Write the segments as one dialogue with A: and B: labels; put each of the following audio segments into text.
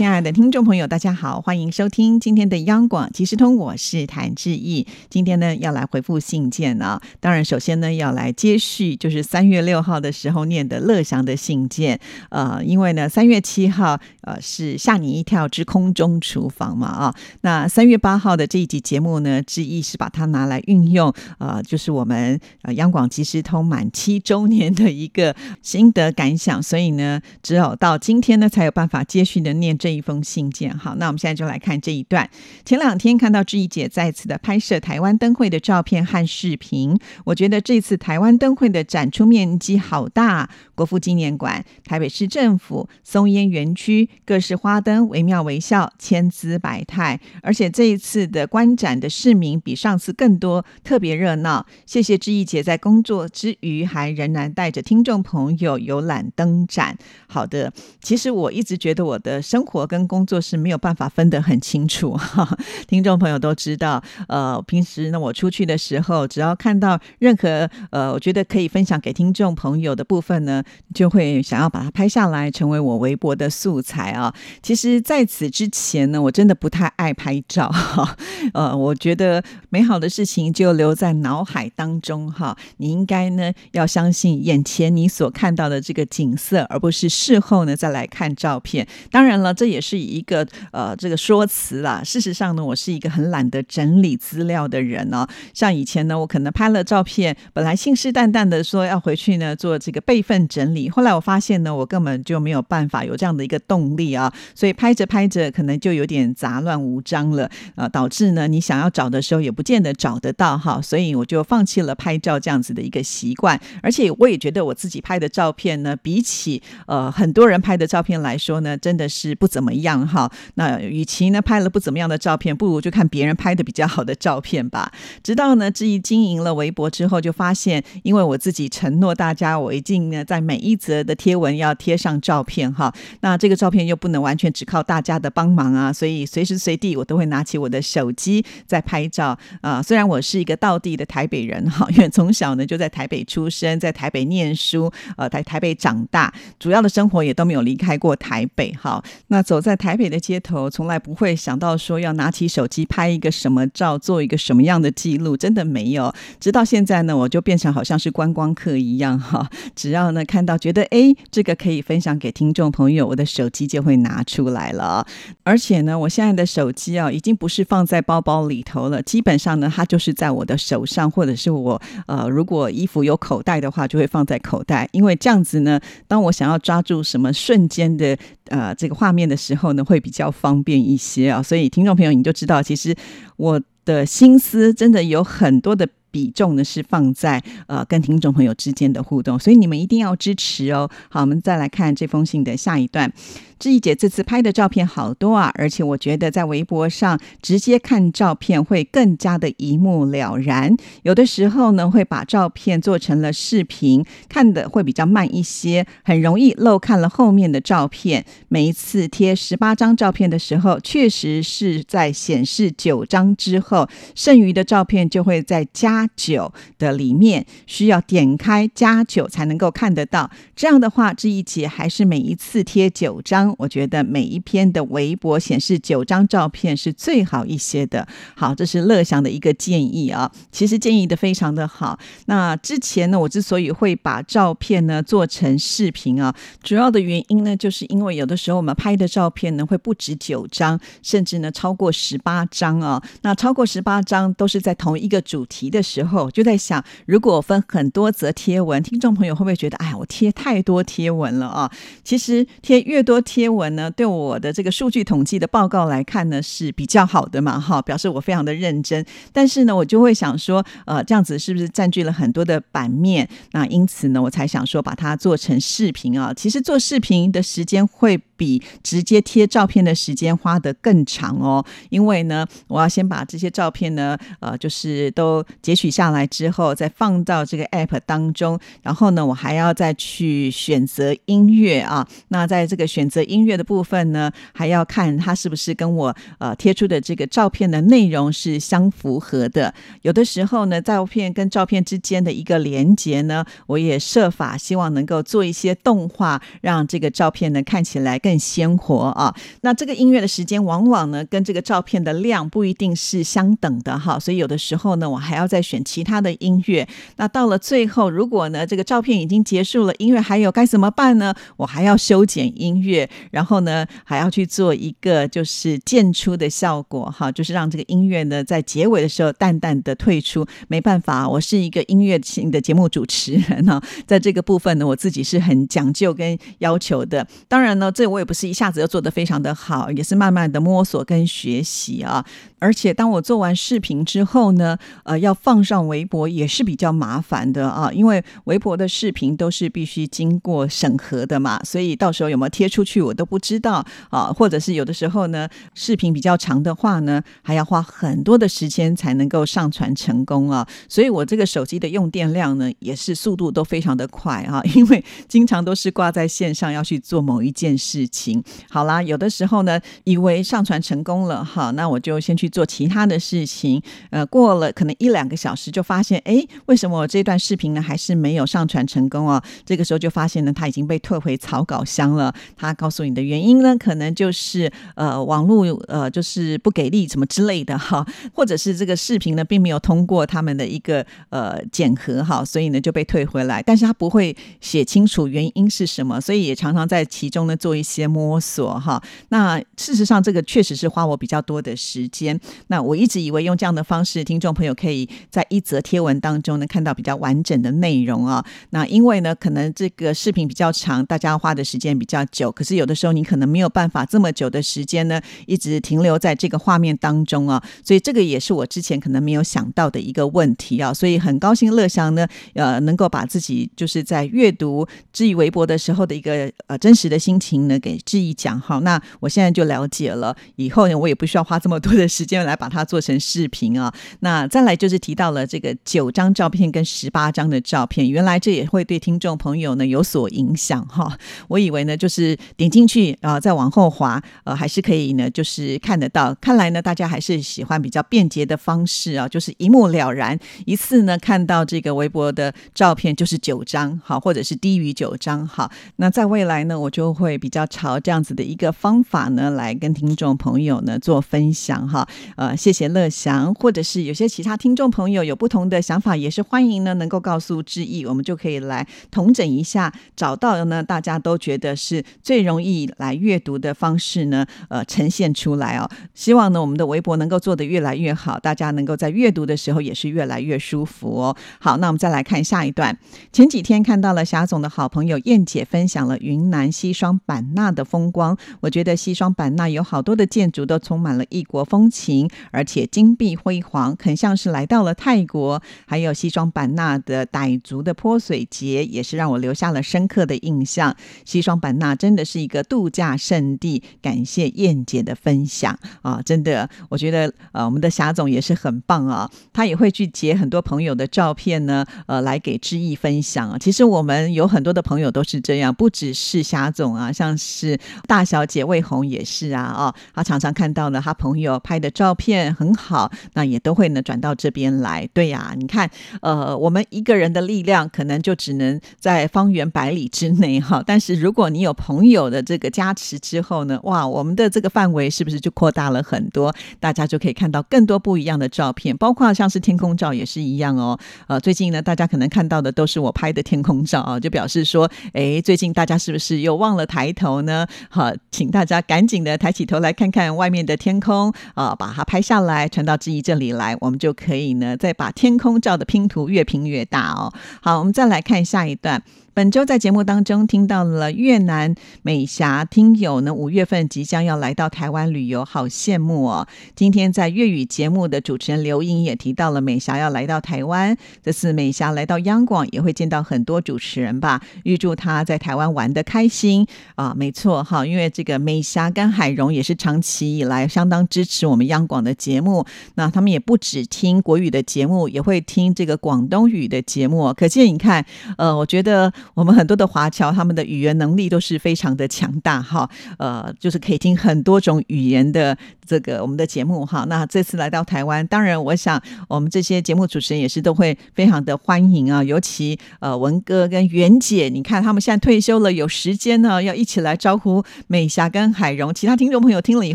A: 亲爱的听众朋友，大家好，欢迎收听今天的央广即时通，我是谭志毅。今天呢，要来回复信件啊。当然，首先呢，要来接续，就是三月六号的时候念的乐祥的信件。呃，因为呢，三月七号呃是吓你一跳之空中厨房嘛啊。那三月八号的这一集节目呢，志毅是把它拿来运用，呃，就是我们呃央广即时通满七周年的一个心得感想，所以呢，只有到今天呢，才有办法接续的念这。一封信件，好，那我们现在就来看这一段。前两天看到志毅姐再次的拍摄台湾灯会的照片和视频，我觉得这次台湾灯会的展出面积好大，国父纪念馆、台北市政府、松烟园区，各式花灯惟妙惟肖，千姿百态。而且这一次的观展的市民比上次更多，特别热闹。谢谢志毅姐在工作之余还仍然带着听众朋友游览灯展。好的，其实我一直觉得我的生活。我跟工作是没有办法分得很清楚哈，听众朋友都知道。呃，平时呢，我出去的时候，只要看到任何呃，我觉得可以分享给听众朋友的部分呢，就会想要把它拍下来，成为我微博的素材啊。其实，在此之前呢，我真的不太爱拍照。呃，我觉得美好的事情就留在脑海当中哈。你应该呢，要相信眼前你所看到的这个景色，而不是事后呢再来看照片。当然了，这也是一个呃这个说辞啦。事实上呢，我是一个很懒得整理资料的人哦。像以前呢，我可能拍了照片，本来信誓旦旦的说要回去呢做这个备份整理，后来我发现呢，我根本就没有办法有这样的一个动力啊。所以拍着拍着，可能就有点杂乱无章了啊，导致呢你想要找的时候也不见得找得到哈。所以我就放弃了拍照这样子的一个习惯。而且我也觉得我自己拍的照片呢，比起呃很多人拍的照片来说呢，真的是不怎。么样哈？那与其呢拍了不怎么样的照片，不如就看别人拍的比较好的照片吧。直到呢，志毅经营了微博之后，就发现，因为我自己承诺大家，我一定呢在每一则的贴文要贴上照片哈。那这个照片又不能完全只靠大家的帮忙啊，所以随时随地我都会拿起我的手机在拍照啊。虽然我是一个道地的台北人哈，因为从小呢就在台北出生，在台北念书，呃，在台北长大，主要的生活也都没有离开过台北哈。那走在台北的街头，从来不会想到说要拿起手机拍一个什么照，做一个什么样的记录，真的没有。直到现在呢，我就变成好像是观光客一样哈。只要呢看到觉得哎，这个可以分享给听众朋友，我的手机就会拿出来了。而且呢，我现在的手机啊，已经不是放在包包里头了，基本上呢，它就是在我的手上，或者是我呃，如果衣服有口袋的话，就会放在口袋。因为这样子呢，当我想要抓住什么瞬间的呃这个画面的。时候呢，会比较方便一些啊，所以听众朋友你就知道，其实我的心思真的有很多的比重呢，是放在呃跟听众朋友之间的互动，所以你们一定要支持哦。好，我们再来看这封信的下一段。志毅姐这次拍的照片好多啊，而且我觉得在微博上直接看照片会更加的一目了然。有的时候呢，会把照片做成了视频，看的会比较慢一些，很容易漏看了后面的照片。每一次贴十八张照片的时候，确实是在显示九张之后，剩余的照片就会再加九的里面，需要点开加九才能够看得到。这样的话，这一节还是每一次贴九张。我觉得每一篇的微博显示九张照片是最好一些的。好，这是乐祥的一个建议啊。其实建议的非常的好。那之前呢，我之所以会把照片呢做成视频啊，主要的原因呢，就是因为有的时候我们拍的照片呢会不止九张，甚至呢超过十八张啊。那超过十八张都是在同一个主题的时候，就在想，如果分很多则贴文，听众朋友会不会觉得，哎呀，我贴太多贴文了啊？其实贴越多贴。贴文呢，对我的这个数据统计的报告来看呢，是比较好的嘛，哈，表示我非常的认真。但是呢，我就会想说，呃，这样子是不是占据了很多的版面？那因此呢，我才想说把它做成视频啊。其实做视频的时间会。比直接贴照片的时间花得更长哦。因为呢，我要先把这些照片呢，呃，就是都截取下来之后，再放到这个 app 当中，然后呢，我还要再去选择音乐啊。那在这个选择音乐的部分呢，还要看它是不是跟我呃贴出的这个照片的内容是相符合的。有的时候呢，照片跟照片之间的一个连接呢，我也设法希望能够做一些动画，让这个照片呢看起来更更鲜活啊。那这个音乐的时间往往呢跟这个照片的量不一定是相等的哈，所以有的时候呢，我还要再选其他的音乐。那到了最后，如果呢这个照片已经结束了，音乐还有该怎么办呢？我还要修剪音乐，然后呢还要去做一个就是渐出的效果哈，就是让这个音乐呢在结尾的时候淡淡的退出。没办法，我是一个音乐性的节目主持人哈，在这个部分呢，我自己是很讲究跟要求的。当然呢，这我也不是一下子就做得非常的好，也是慢慢的摸索跟学习啊。而且当我做完视频之后呢，呃，要放上微博也是比较麻烦的啊，因为微博的视频都是必须经过审核的嘛，所以到时候有没有贴出去我都不知道啊，或者是有的时候呢，视频比较长的话呢，还要花很多的时间才能够上传成功啊，所以我这个手机的用电量呢，也是速度都非常的快啊，因为经常都是挂在线上要去做某一件事情。好啦，有的时候呢，以为上传成功了哈，那我就先去。做其他的事情，呃，过了可能一两个小时，就发现，哎，为什么我这段视频呢还是没有上传成功哦？这个时候就发现呢，它已经被退回草稿箱了。他告诉你的原因呢，可能就是呃，网络呃，就是不给力什么之类的哈，或者是这个视频呢并没有通过他们的一个呃检核哈，所以呢就被退回来。但是他不会写清楚原因是什么，所以也常常在其中呢做一些摸索哈。那事实上，这个确实是花我比较多的时间。那我一直以为用这样的方式，听众朋友可以在一则贴文当中呢看到比较完整的内容啊。那因为呢，可能这个视频比较长，大家花的时间比较久。可是有的时候你可能没有办法这么久的时间呢，一直停留在这个画面当中啊。所以这个也是我之前可能没有想到的一个问题啊。所以很高兴乐祥呢，呃，能够把自己就是在阅读知意微博的时候的一个呃真实的心情呢给志毅讲好。那我现在就了解了，以后呢我也不需要花这么多的时间。来把它做成视频啊，那再来就是提到了这个九张照片跟十八张的照片，原来这也会对听众朋友呢有所影响哈。我以为呢就是点进去啊，再往后滑，呃，还是可以呢，就是看得到。看来呢，大家还是喜欢比较便捷的方式啊，就是一目了然，一次呢看到这个微博的照片就是九张好，或者是低于九张好。那在未来呢，我就会比较朝这样子的一个方法呢，来跟听众朋友呢做分享哈。呃，谢谢乐祥，或者是有些其他听众朋友有不同的想法，也是欢迎呢，能够告诉志毅，我们就可以来统整一下，找到呢大家都觉得是最容易来阅读的方式呢，呃，呈现出来哦。希望呢我们的微博能够做得越来越好，大家能够在阅读的时候也是越来越舒服哦。好，那我们再来看下一段。前几天看到了霞总的好朋友燕姐分享了云南西双版纳的风光，我觉得西双版纳有好多的建筑都充满了异国风情。而且金碧辉煌，很像是来到了泰国。还有西双版纳的傣族的泼水节，也是让我留下了深刻的印象。西双版纳真的是一个度假胜地。感谢燕姐的分享啊，真的，我觉得呃，我们的霞总也是很棒啊，他也会去截很多朋友的照片呢，呃，来给知意分享啊。其实我们有很多的朋友都是这样，不只是霞总啊，像是大小姐魏红也是啊，哦，她常常看到呢，她朋友拍的照。片很好，那也都会呢转到这边来。对呀，你看，呃，我们一个人的力量可能就只能在方圆百里之内哈。但是如果你有朋友的这个加持之后呢，哇，我们的这个范围是不是就扩大了很多？大家就可以看到更多不一样的照片，包括像是天空照也是一样哦。呃，最近呢，大家可能看到的都是我拍的天空照啊，就表示说，哎，最近大家是不是又忘了抬头呢？好，请大家赶紧的抬起头来看看外面的天空啊，把它。拍下来传到志毅这里来，我们就可以呢，再把天空照的拼图越拼越大哦。好，我们再来看下一段。本周在节目当中听到了越南美霞听友呢，五月份即将要来到台湾旅游，好羡慕哦。今天在粤语节目的主持人刘莹也提到了美霞要来到台湾，这次美霞来到央广也会见到很多主持人吧，预祝她在台湾玩的开心啊！没错哈，因为这个美霞跟海荣也是长期以来相当支持我们央广的节目，那他们也不只听国语的节目，也会听这个广东语的节目，可见你看，呃，我觉得。我们很多的华侨，他们的语言能力都是非常的强大哈，呃，就是可以听很多种语言的这个我们的节目哈。那这次来到台湾，当然我想我们这些节目主持人也是都会非常的欢迎啊。尤其呃文哥跟袁姐，你看他们现在退休了，有时间呢，要一起来招呼美霞跟海荣。其他听众朋友听了以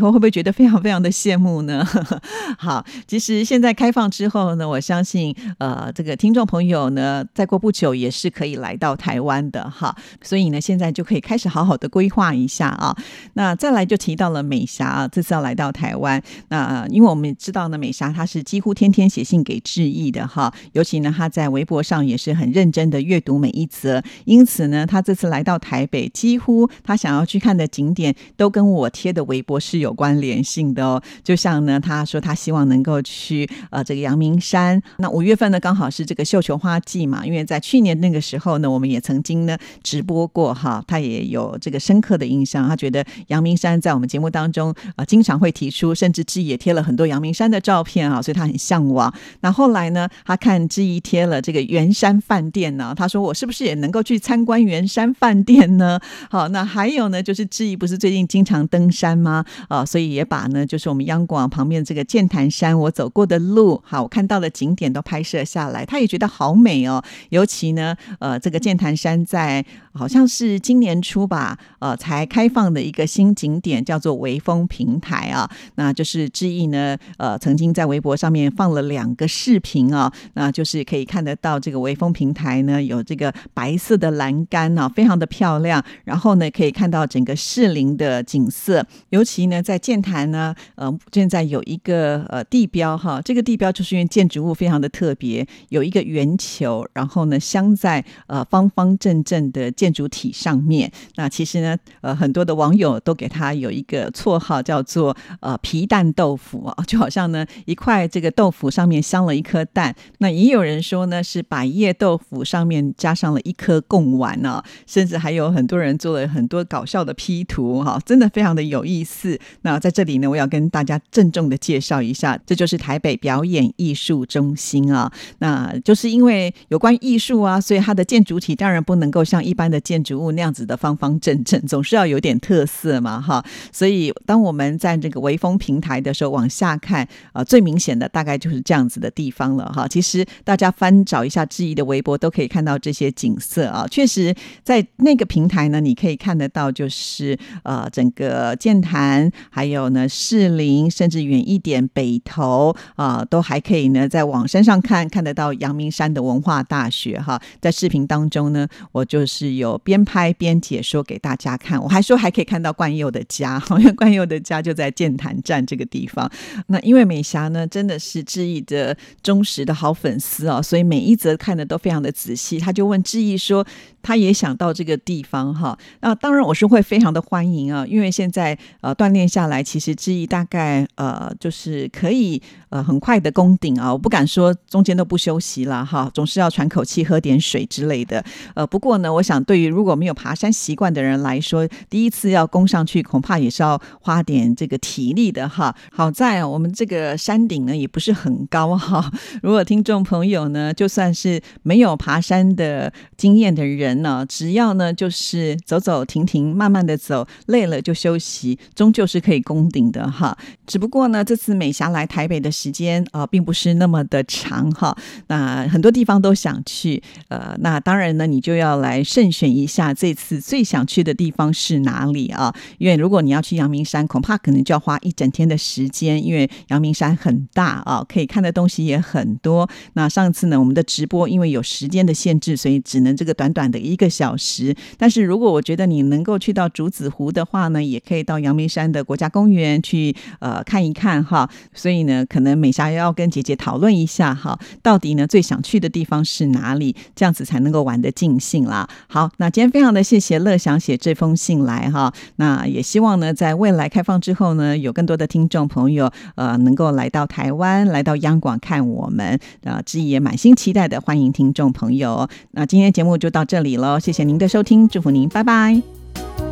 A: 后，会不会觉得非常非常的羡慕呢？好，其实现在开放之后呢，我相信呃这个听众朋友呢，再过不久也是可以来到台。台湾的哈，所以呢，现在就可以开始好好的规划一下啊。那再来就提到了美霞啊，这次要来到台湾。那因为我们知道呢，美霞她是几乎天天写信给致意的哈，尤其呢，她在微博上也是很认真的阅读每一则。因此呢，她这次来到台北，几乎她想要去看的景点都跟我贴的微博是有关联性的哦。就像呢，她说她希望能够去呃这个阳明山。那五月份呢，刚好是这个绣球花季嘛，因为在去年那个时候呢，我们也曾经呢直播过哈，他也有这个深刻的印象。他觉得阳明山在我们节目当中啊，经常会提出，甚至志毅也贴了很多阳明山的照片啊，所以他很向往。那后来呢，他看志毅贴了这个圆山饭店呢，他说我是不是也能够去参观圆山饭店呢？好，那还有呢，就是志毅不是最近经常登山吗？啊，所以也把呢，就是我们央广旁边这个剑潭山我走过的路，好，我看到的景点都拍摄下来，他也觉得好美哦。尤其呢，呃，这个剑潭。山在好像是今年初吧，呃，才开放的一个新景点，叫做微风平台啊。那就是志毅呢，呃，曾经在微博上面放了两个视频啊，那就是可以看得到这个微风平台呢，有这个白色的栏杆啊，非常的漂亮。然后呢，可以看到整个士林的景色，尤其呢，在建潭呢，呃，现在有一个呃地标哈，这个地标就是因为建筑物非常的特别，有一个圆球，然后呢，镶在呃方方。正正的建筑体上面，那其实呢，呃，很多的网友都给他有一个绰号，叫做呃皮蛋豆腐啊，就好像呢一块这个豆腐上面镶了一颗蛋。那也有人说呢，是百叶豆腐上面加上了一颗贡丸呢，甚至还有很多人做了很多搞笑的 P 图哈，真的非常的有意思。那在这里呢，我要跟大家郑重的介绍一下，这就是台北表演艺术中心啊。那就是因为有关艺术啊，所以它的建筑体当然。不能够像一般的建筑物那样子的方方正正，总是要有点特色嘛，哈。所以当我们在这个微风平台的时候，往下看啊，最明显的大概就是这样子的地方了，哈。其实大家翻找一下质疑的微博，都可以看到这些景色啊。确实，在那个平台呢，你可以看得到，就是呃，整个剑潭，还有呢士林，甚至远一点北投啊，都还可以呢，在往山上看看得到阳明山的文化大学，哈。在视频当中呢。我就是有边拍边解说给大家看，我还说还可以看到冠佑的家，因为冠佑的家就在建潭站这个地方。那因为美霞呢，真的是志毅的忠实的好粉丝哦，所以每一则看的都非常的仔细。他就问志毅说，他也想到这个地方哈。那当然我是会非常的欢迎啊，因为现在呃锻炼下来，其实志毅大概呃就是可以呃很快的攻顶啊。我不敢说中间都不休息了哈，总是要喘口气、喝点水之类的。呃，不过呢，我想对于如果没有爬山习惯的人来说，第一次要攻上去，恐怕也是要花点这个体力的哈。好在我们这个山顶呢也不是很高哈。如果听众朋友呢，就算是没有爬山的经验的人呢，只要呢就是走走停停，慢慢的走，累了就休息，终究是可以攻顶的哈。只不过呢，这次美霞来台北的时间啊，并不是那么的长哈。那很多地方都想去，呃，那当然呢，你。就要来慎选一下这次最想去的地方是哪里啊？因为如果你要去阳明山，恐怕可能就要花一整天的时间，因为阳明山很大啊，可以看的东西也很多。那上次呢，我们的直播因为有时间的限制，所以只能这个短短的一个小时。但是如果我觉得你能够去到竹子湖的话呢，也可以到阳明山的国家公园去呃看一看哈。所以呢，可能美霞要跟姐姐讨论一下哈，到底呢最想去的地方是哪里，这样子才能够玩得尽。尽兴啦。好，那今天非常的谢谢乐祥写这封信来哈，那也希望呢，在未来开放之后呢，有更多的听众朋友呃能够来到台湾，来到央广看我们，呃，志也满心期待的欢迎听众朋友。那今天节目就到这里喽，谢谢您的收听，祝福您，拜拜。